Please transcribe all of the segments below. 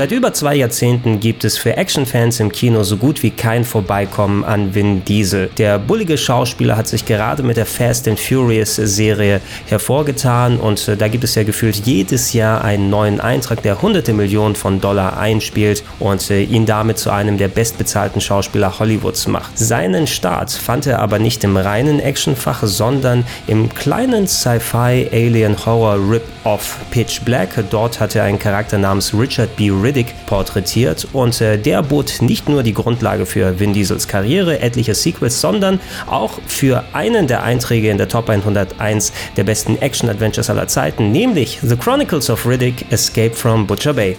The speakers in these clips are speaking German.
Seit über zwei Jahrzehnten gibt es für Actionfans im Kino so gut wie kein Vorbeikommen an Vin Diesel. Der bullige Schauspieler hat sich gerade mit der Fast and Furious Serie hervorgetan und äh, da gibt es ja gefühlt jedes Jahr einen neuen Eintrag, der hunderte Millionen von Dollar einspielt und äh, ihn damit zu einem der bestbezahlten Schauspieler Hollywoods macht. Seinen Start fand er aber nicht im reinen Actionfach, sondern im kleinen Sci-Fi Alien Horror Rip-Off Pitch Black. Dort hat er einen Charakter namens Richard B. Ridd Riddick porträtiert und äh, der bot nicht nur die Grundlage für Vin Diesels Karriere, etliche Sequels, sondern auch für einen der Einträge in der Top 101 der besten Action-Adventures aller Zeiten, nämlich The Chronicles of Riddick Escape from Butcher Bay.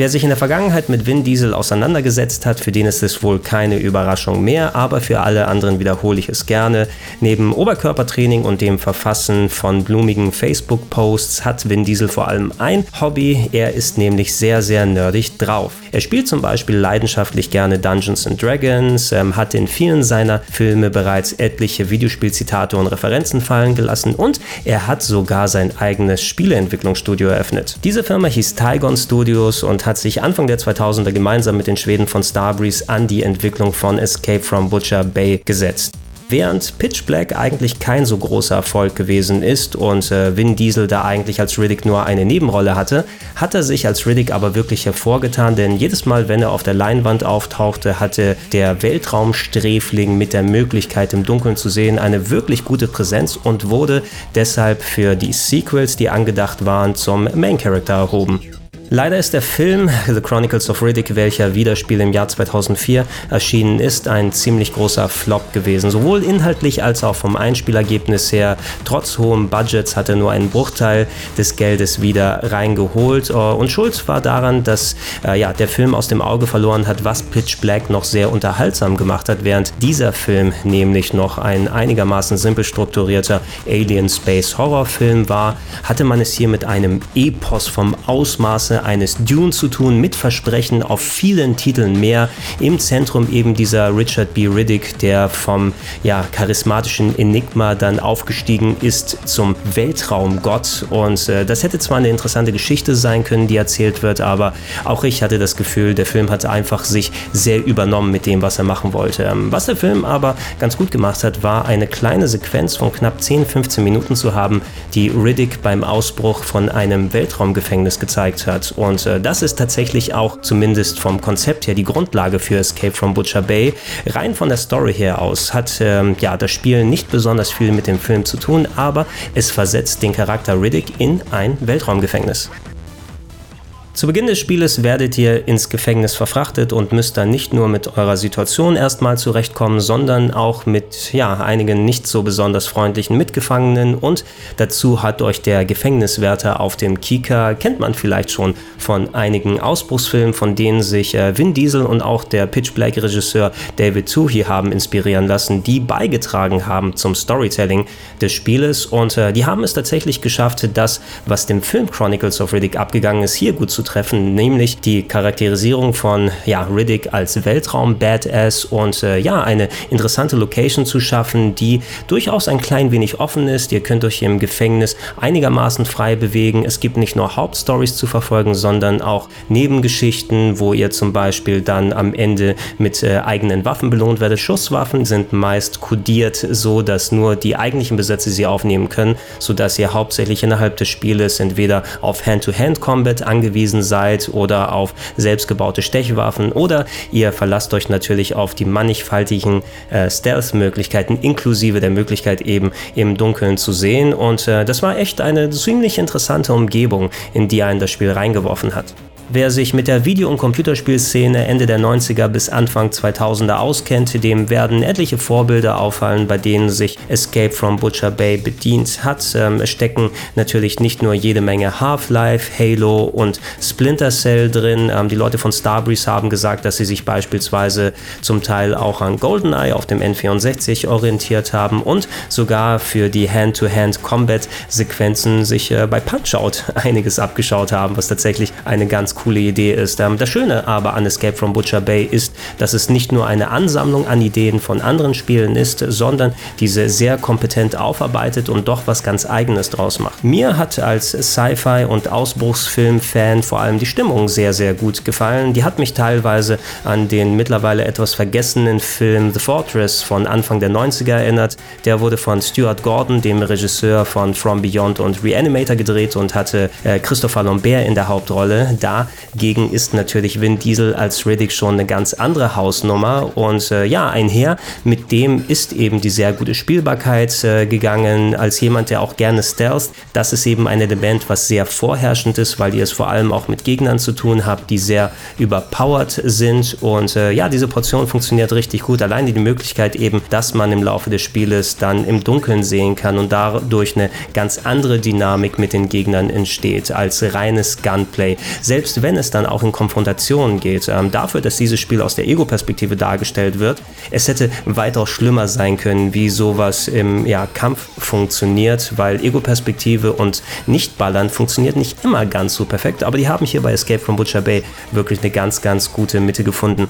Wer sich in der Vergangenheit mit Vin Diesel auseinandergesetzt hat, für den ist es wohl keine Überraschung mehr, aber für alle anderen wiederhole ich es gerne. Neben Oberkörpertraining und dem Verfassen von blumigen Facebook-Posts hat Vin Diesel vor allem ein Hobby, er ist nämlich sehr, sehr nerdig drauf. Er spielt zum Beispiel leidenschaftlich gerne Dungeons and Dragons, ähm, hat in vielen seiner Filme bereits etliche Videospielzitate und Referenzen fallen gelassen und er hat sogar sein eigenes Spieleentwicklungsstudio eröffnet. Diese Firma hieß Tygon Studios und hat sich Anfang der 2000er gemeinsam mit den Schweden von Starbreeze an die Entwicklung von Escape from Butcher Bay gesetzt. Während Pitch Black eigentlich kein so großer Erfolg gewesen ist und äh, Vin Diesel da eigentlich als Riddick nur eine Nebenrolle hatte, hat er sich als Riddick aber wirklich hervorgetan, denn jedes Mal, wenn er auf der Leinwand auftauchte, hatte der Weltraumsträfling mit der Möglichkeit im Dunkeln zu sehen eine wirklich gute Präsenz und wurde deshalb für die Sequels, die angedacht waren, zum Main Character erhoben. Leider ist der Film The Chronicles of Riddick, welcher Wiederspiel im Jahr 2004 erschienen ist, ein ziemlich großer Flop gewesen. Sowohl inhaltlich als auch vom Einspielergebnis her. Trotz hohem Budgets hat er nur einen Bruchteil des Geldes wieder reingeholt. Äh, und Schuld war daran, dass äh, ja, der Film aus dem Auge verloren hat, was Pitch Black noch sehr unterhaltsam gemacht hat, während dieser Film nämlich noch ein einigermaßen simpel strukturierter Alien Space Horrorfilm war, hatte man es hier mit einem Epos vom Ausmaße eines Dune zu tun, mit Versprechen auf vielen Titeln mehr. Im Zentrum eben dieser Richard B. Riddick, der vom ja, charismatischen Enigma dann aufgestiegen ist zum Weltraumgott. Und äh, das hätte zwar eine interessante Geschichte sein können, die erzählt wird, aber auch ich hatte das Gefühl, der Film hat einfach sich sehr übernommen mit dem, was er machen wollte. Ähm, was der Film aber ganz gut gemacht hat, war eine kleine Sequenz von knapp 10, 15 Minuten zu haben, die Riddick beim Ausbruch von einem Weltraumgefängnis gezeigt hat. Und äh, das ist tatsächlich auch zumindest vom Konzept her die Grundlage für Escape from Butcher Bay. Rein von der Story her aus hat ähm, ja das Spiel nicht besonders viel mit dem Film zu tun, aber es versetzt den Charakter Riddick in ein Weltraumgefängnis. Zu Beginn des Spieles werdet ihr ins Gefängnis verfrachtet und müsst dann nicht nur mit eurer Situation erstmal zurechtkommen, sondern auch mit ja, einigen nicht so besonders freundlichen Mitgefangenen. Und dazu hat euch der Gefängniswärter auf dem Kika, kennt man vielleicht schon von einigen Ausbruchsfilmen, von denen sich äh, Vin Diesel und auch der Pitch Black Regisseur David Toohey haben inspirieren lassen, die beigetragen haben zum Storytelling des Spieles. Und äh, die haben es tatsächlich geschafft, das, was dem Film Chronicles of Riddick abgegangen ist, hier gut zu treffen, nämlich die Charakterisierung von ja, Riddick als Weltraum-Badass und äh, ja, eine interessante Location zu schaffen, die durchaus ein klein wenig offen ist. Ihr könnt euch im Gefängnis einigermaßen frei bewegen. Es gibt nicht nur Hauptstories zu verfolgen, sondern auch Nebengeschichten, wo ihr zum Beispiel dann am Ende mit äh, eigenen Waffen belohnt werdet. Schusswaffen sind meist kodiert, so dass nur die eigentlichen Besitzer sie aufnehmen können, sodass ihr hauptsächlich innerhalb des Spieles entweder auf Hand-to-Hand-Combat angewiesen angewiesen seid oder auf selbstgebaute Stechwaffen oder ihr verlasst euch natürlich auf die mannigfaltigen äh, Stealth-Möglichkeiten inklusive der Möglichkeit eben im Dunkeln zu sehen und äh, das war echt eine ziemlich interessante Umgebung, in die einen das Spiel reingeworfen hat. Wer sich mit der Video- und Computerspielszene Ende der 90er bis Anfang 2000er auskennt, dem werden etliche Vorbilder auffallen, bei denen sich Escape from Butcher Bay bedient hat. Ähm, es stecken natürlich nicht nur jede Menge Half-Life, Halo und Splinter Cell drin. Ähm, die Leute von Starbreeze haben gesagt, dass sie sich beispielsweise zum Teil auch an GoldenEye auf dem N64 orientiert haben und sogar für die Hand-to-Hand-Combat-Sequenzen sich äh, bei Punch-Out einiges abgeschaut haben, was tatsächlich eine ganz coole Idee ist. Ähm, das Schöne aber an Escape from Butcher Bay ist, dass es nicht nur eine Ansammlung an Ideen von anderen Spielen ist, sondern diese sehr kompetent aufarbeitet und doch was ganz Eigenes draus macht. Mir hat als Sci-Fi und Ausbruchsfilm-Fan vor allem die Stimmung sehr, sehr gut gefallen. Die hat mich teilweise an den mittlerweile etwas vergessenen Film The Fortress von Anfang der 90er erinnert. Der wurde von Stuart Gordon, dem Regisseur von From Beyond und Reanimator gedreht und hatte äh, Christopher Lambert in der Hauptrolle. Dagegen ist natürlich Vin Diesel als Riddick schon eine ganz andere Hausnummer und äh, ja, einher mit dem ist eben die sehr gute Spielbarkeit äh, gegangen. Als jemand, der auch gerne stealth, das ist eben ein Element, was sehr vorherrschend ist, weil ihr es vor allem auch mit Gegnern zu tun habt, die sehr überpowered sind und äh, ja, diese Portion funktioniert richtig gut. Allein die Möglichkeit eben, dass man im Laufe des Spieles dann im Dunkeln sehen kann und dadurch eine ganz andere Dynamik mit den Gegnern entsteht als reines Gunplay. Selbst wenn es dann auch in Konfrontationen geht, ähm, dafür, dass dieses Spiel aus der Ego-Perspektive dargestellt wird, es hätte weitaus schlimmer sein können, wie sowas im ja, Kampf funktioniert, weil Ego-Perspektive und Nicht-Ballern funktioniert nicht immer ganz so perfekt, aber die haben hier bei Escape from Butcher Bay wirklich eine ganz, ganz gute Mitte gefunden.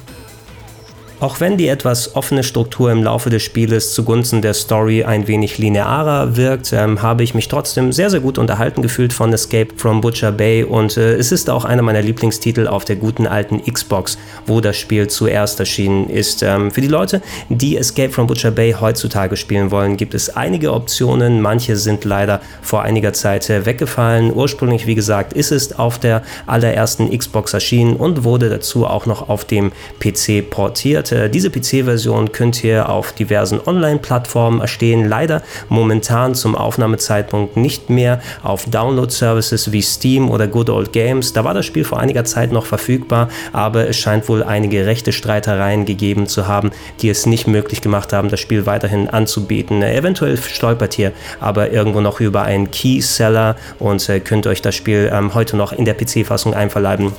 Auch wenn die etwas offene Struktur im Laufe des Spieles zugunsten der Story ein wenig linearer wirkt, ähm, habe ich mich trotzdem sehr, sehr gut unterhalten gefühlt von Escape from Butcher Bay und äh, es ist auch einer meiner Lieblingstitel auf der guten alten Xbox, wo das Spiel zuerst erschienen ist. Ähm, für die Leute, die Escape from Butcher Bay heutzutage spielen wollen, gibt es einige Optionen. Manche sind leider vor einiger Zeit äh, weggefallen. Ursprünglich, wie gesagt, ist es auf der allerersten Xbox erschienen und wurde dazu auch noch auf dem PC portiert. Diese PC-Version könnt ihr auf diversen Online-Plattformen erstehen. Leider momentan zum Aufnahmezeitpunkt nicht mehr auf Download-Services wie Steam oder Good Old Games. Da war das Spiel vor einiger Zeit noch verfügbar, aber es scheint wohl einige rechte Streitereien gegeben zu haben, die es nicht möglich gemacht haben, das Spiel weiterhin anzubieten. Eventuell stolpert ihr aber irgendwo noch über einen Key-Seller und äh, könnt euch das Spiel ähm, heute noch in der PC-Fassung einverleiben.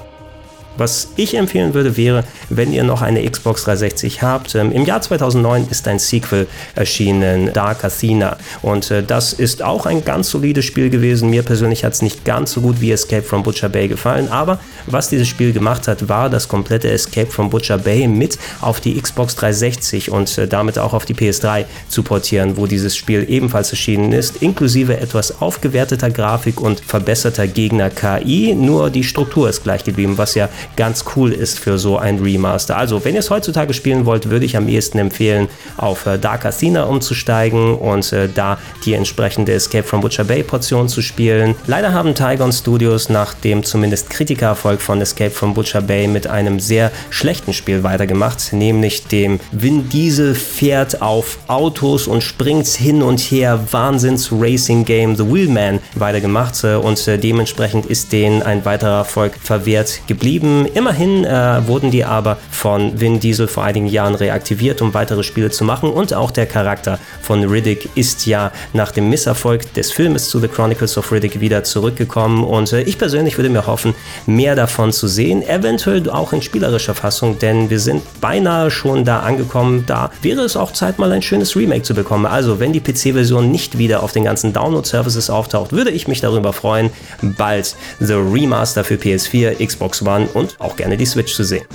Was ich empfehlen würde, wäre, wenn ihr noch eine Xbox 360 habt. Ähm, Im Jahr 2009 ist ein Sequel erschienen, Dark Athena. Und äh, das ist auch ein ganz solides Spiel gewesen. Mir persönlich hat es nicht ganz so gut wie Escape from Butcher Bay gefallen. Aber was dieses Spiel gemacht hat, war das komplette Escape from Butcher Bay mit auf die Xbox 360 und äh, damit auch auf die PS3 zu portieren, wo dieses Spiel ebenfalls erschienen ist, inklusive etwas aufgewerteter Grafik und verbesserter Gegner-KI. Nur die Struktur ist gleich geblieben, was ja ganz cool ist für so ein Remaster. Also, wenn ihr es heutzutage spielen wollt, würde ich am ehesten empfehlen, auf äh, Dark Athena umzusteigen und äh, da die entsprechende Escape from Butcher Bay Portion zu spielen. Leider haben Tygon Studios nach dem zumindest Kritikererfolg von Escape from Butcher Bay mit einem sehr schlechten Spiel weitergemacht, nämlich dem Vin Diesel fährt auf Autos und springt hin und her Wahnsinns Racing Game The Wheelman weitergemacht äh, und äh, dementsprechend ist denen ein weiterer Erfolg verwehrt geblieben. Ähm, immerhin äh, wurden die aber von Vin Diesel vor einigen Jahren reaktiviert, um weitere Spiele zu machen. Und auch der Charakter von Riddick ist ja nach dem Misserfolg des Filmes zu The Chronicles of Riddick wieder zurückgekommen. Und äh, ich persönlich würde mir hoffen, mehr davon zu sehen. Eventuell auch in spielerischer Fassung, denn wir sind beinahe schon da angekommen. Da wäre es auch Zeit, mal ein schönes Remake zu bekommen. Also, wenn die PC-Version nicht wieder auf den ganzen Download-Services auftaucht, würde ich mich darüber freuen, bald The Remaster für PS4, Xbox One und auch gerne die Switch zu sehen.